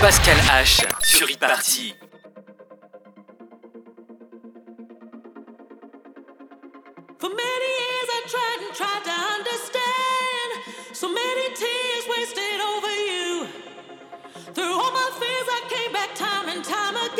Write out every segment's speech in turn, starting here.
Pascal H sur Party. For many years I tried and tried to understand. So many tears wasted over you. Through all my fears, I came back time and time again.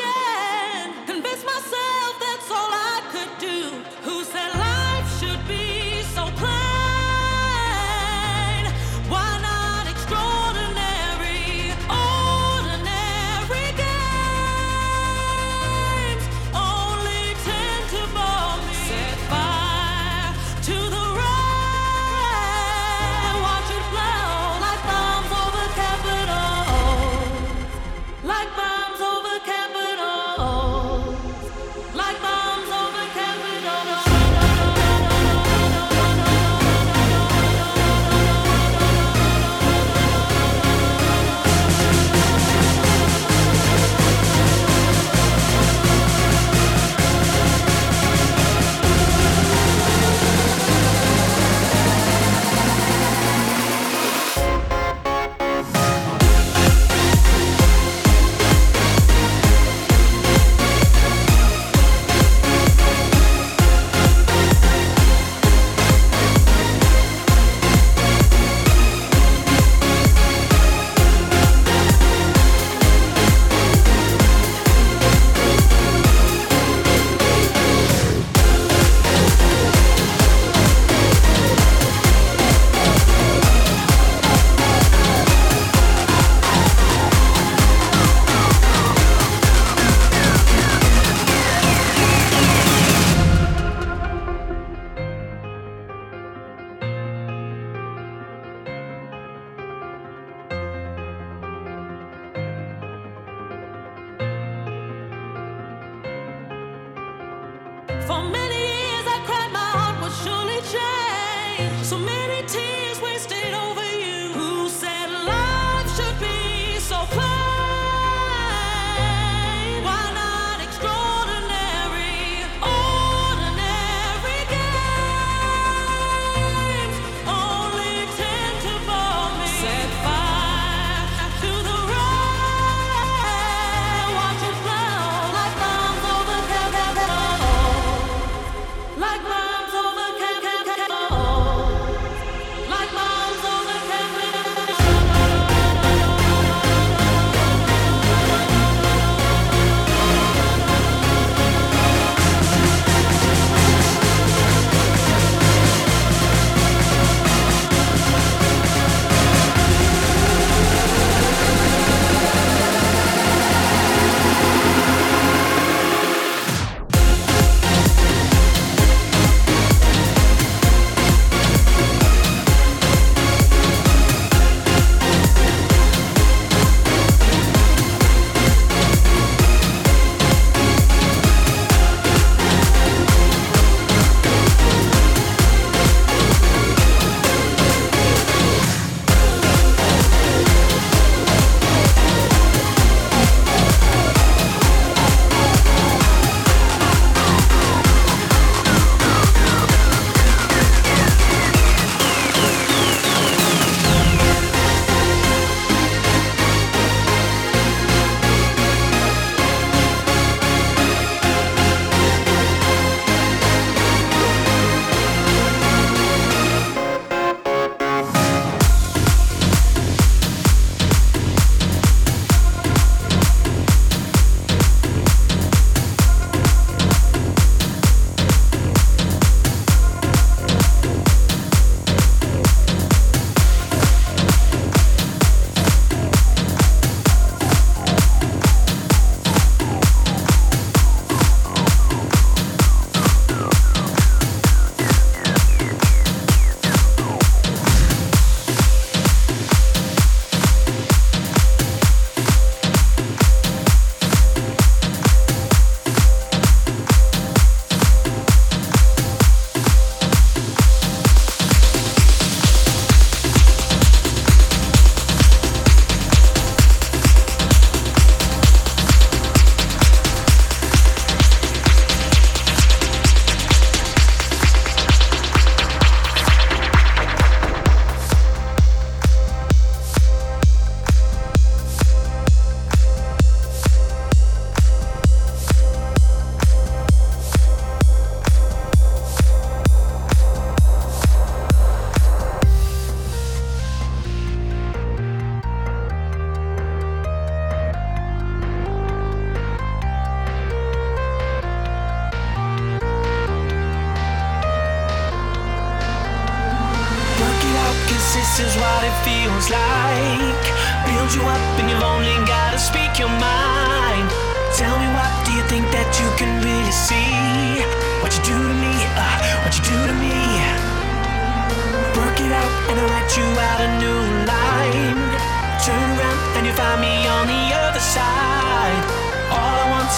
for me.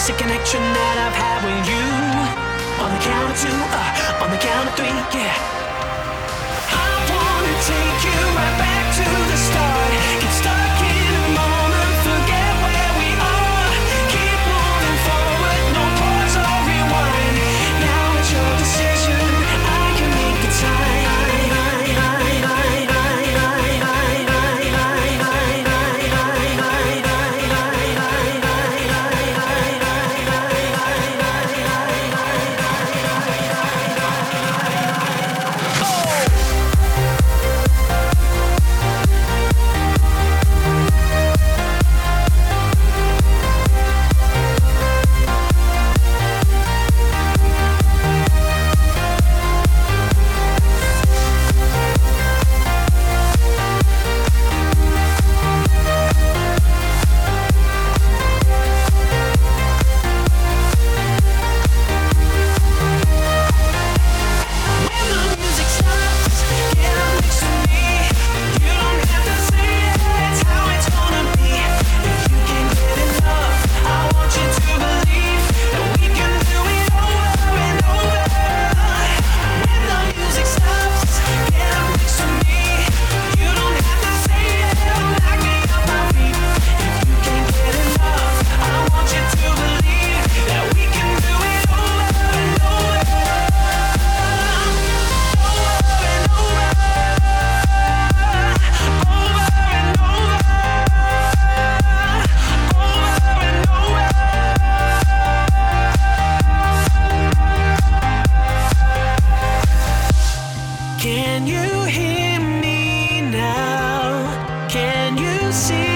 It's a connection that I've had with you. On the count of two, uh, on the count of three, yeah. I wanna take you right back to the start. you see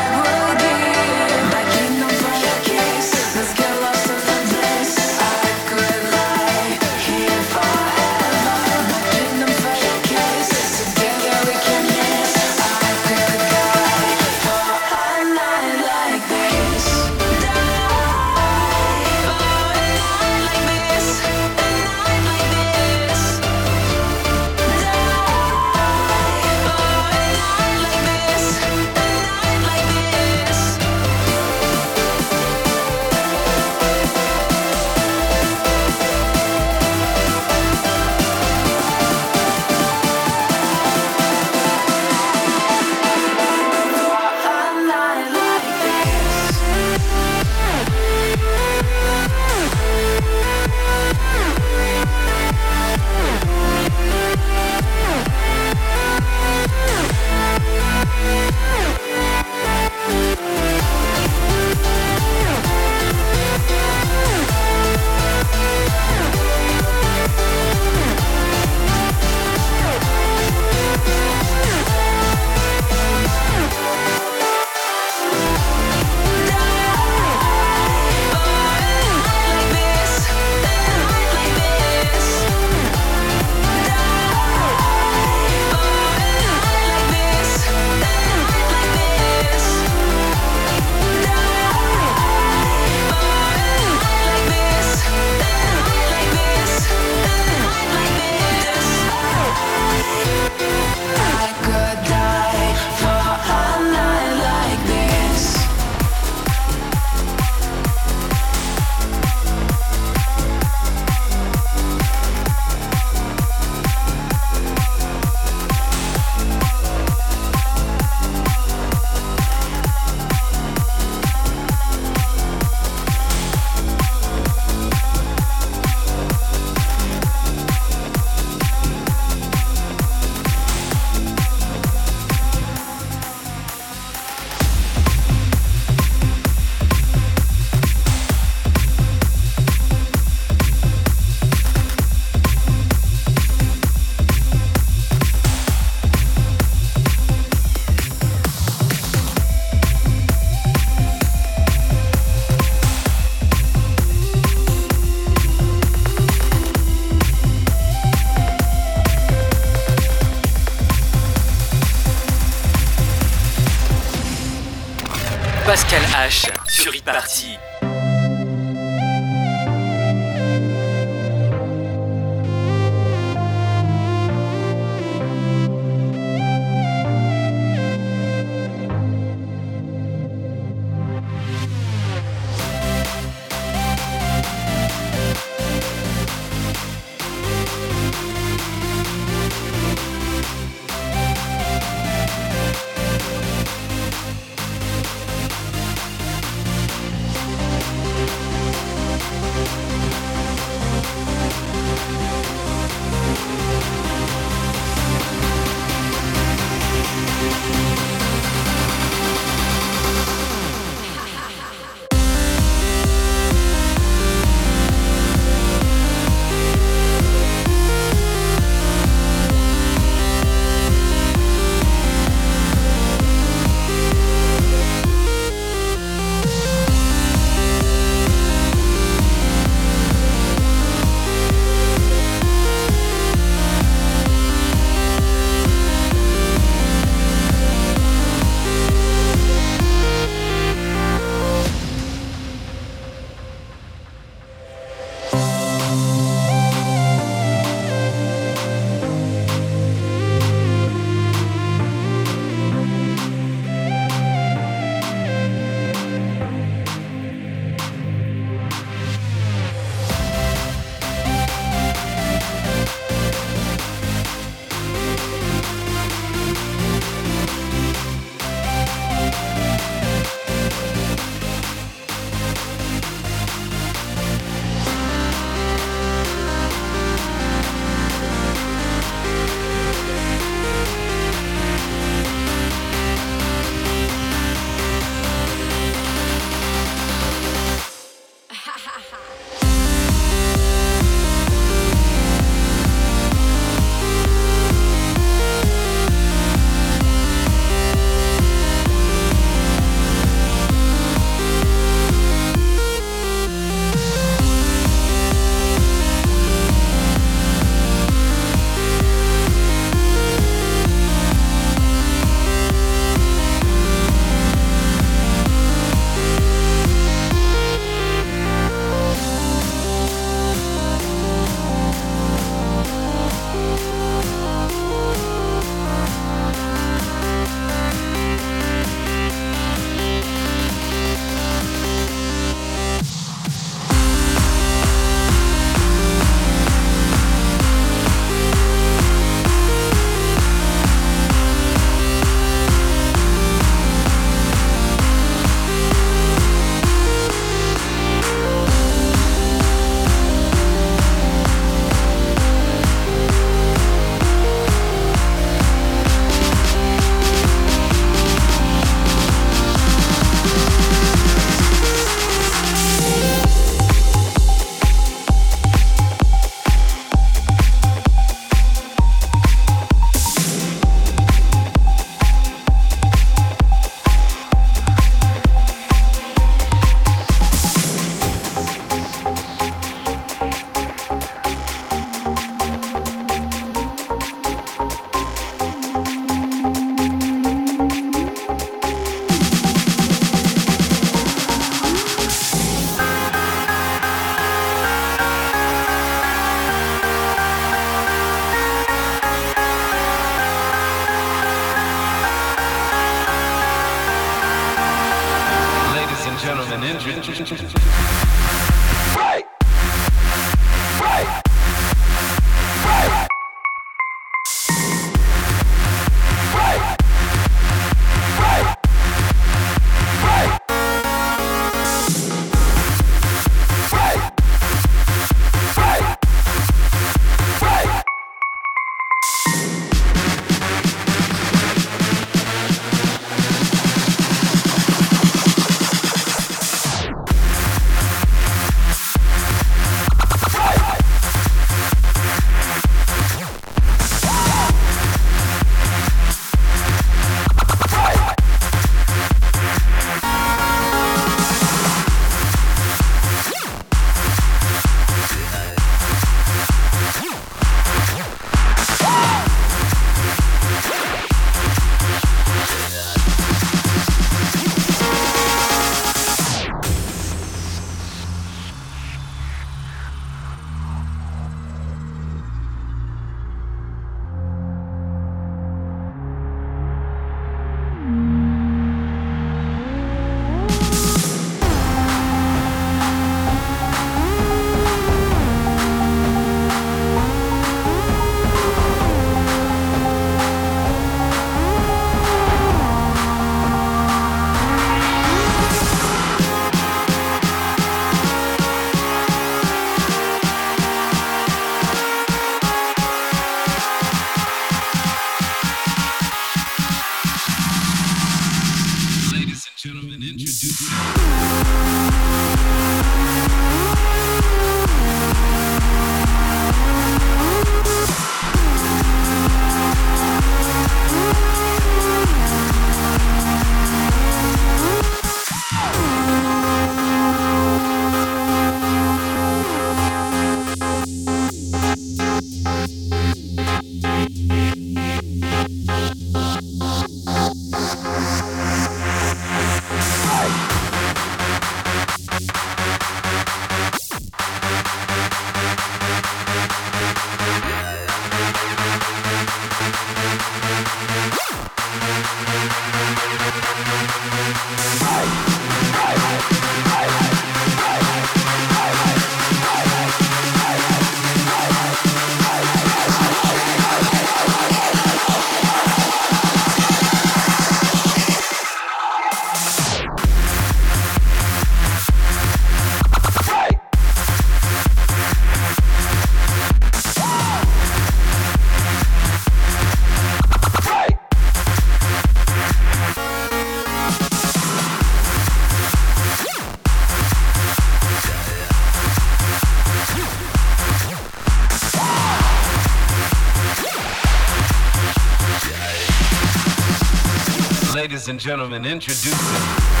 and gentlemen, introducing.